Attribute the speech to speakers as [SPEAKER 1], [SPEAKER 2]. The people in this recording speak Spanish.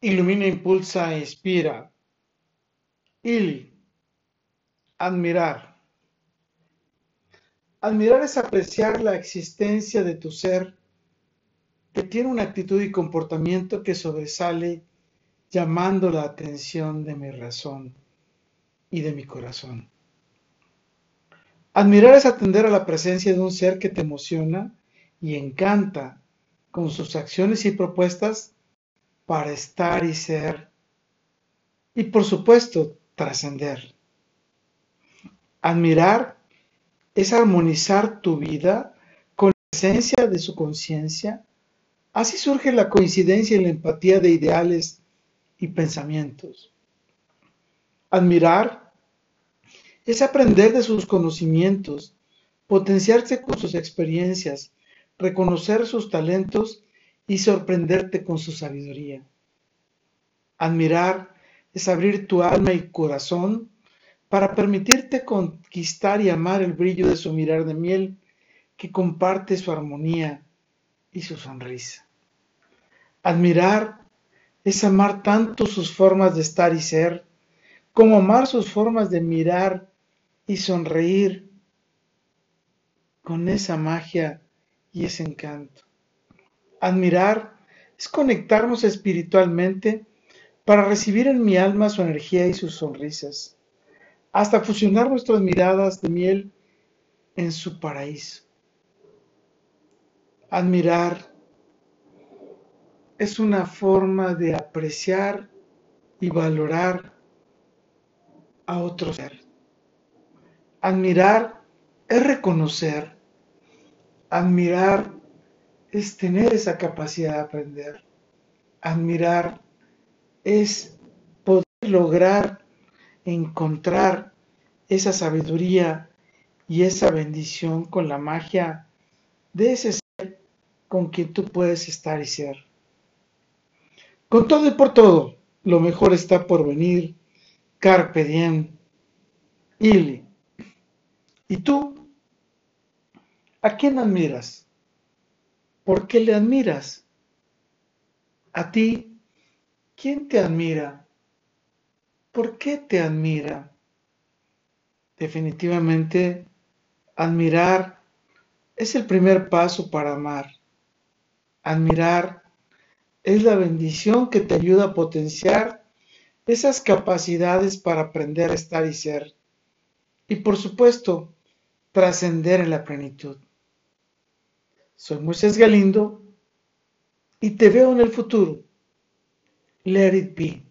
[SPEAKER 1] Ilumina, impulsa inspira. Ili. Admirar. Admirar es apreciar la existencia de tu ser que tiene una actitud y comportamiento que sobresale llamando la atención de mi razón y de mi corazón. Admirar es atender a la presencia de un ser que te emociona y encanta con sus acciones y propuestas para estar y ser y por supuesto trascender. Admirar es armonizar tu vida con la esencia de su conciencia. Así surge la coincidencia y la empatía de ideales y pensamientos. Admirar es aprender de sus conocimientos, potenciarse con sus experiencias, reconocer sus talentos y sorprenderte con su sabiduría. Admirar es abrir tu alma y corazón para permitirte conquistar y amar el brillo de su mirar de miel que comparte su armonía y su sonrisa. Admirar es amar tanto sus formas de estar y ser, como amar sus formas de mirar y sonreír con esa magia y ese encanto. Admirar es conectarnos espiritualmente para recibir en mi alma su energía y sus sonrisas, hasta fusionar nuestras miradas de miel en su paraíso. Admirar es una forma de apreciar y valorar a otro ser. Admirar es reconocer. Admirar es tener esa capacidad de aprender. Admirar es poder lograr encontrar esa sabiduría y esa bendición con la magia de ese ser con quien tú puedes estar y ser. Con todo y por todo, lo mejor está por venir. Carpe diem. Ili. ¿Y tú? ¿A quién admiras? ¿Por qué le admiras? ¿A ti? ¿Quién te admira? ¿Por qué te admira? Definitivamente, admirar es el primer paso para amar. Admirar es la bendición que te ayuda a potenciar esas capacidades para aprender a estar y ser. Y por supuesto, trascender en la plenitud. Soy Moisés Galindo y te veo en el futuro. Let it be.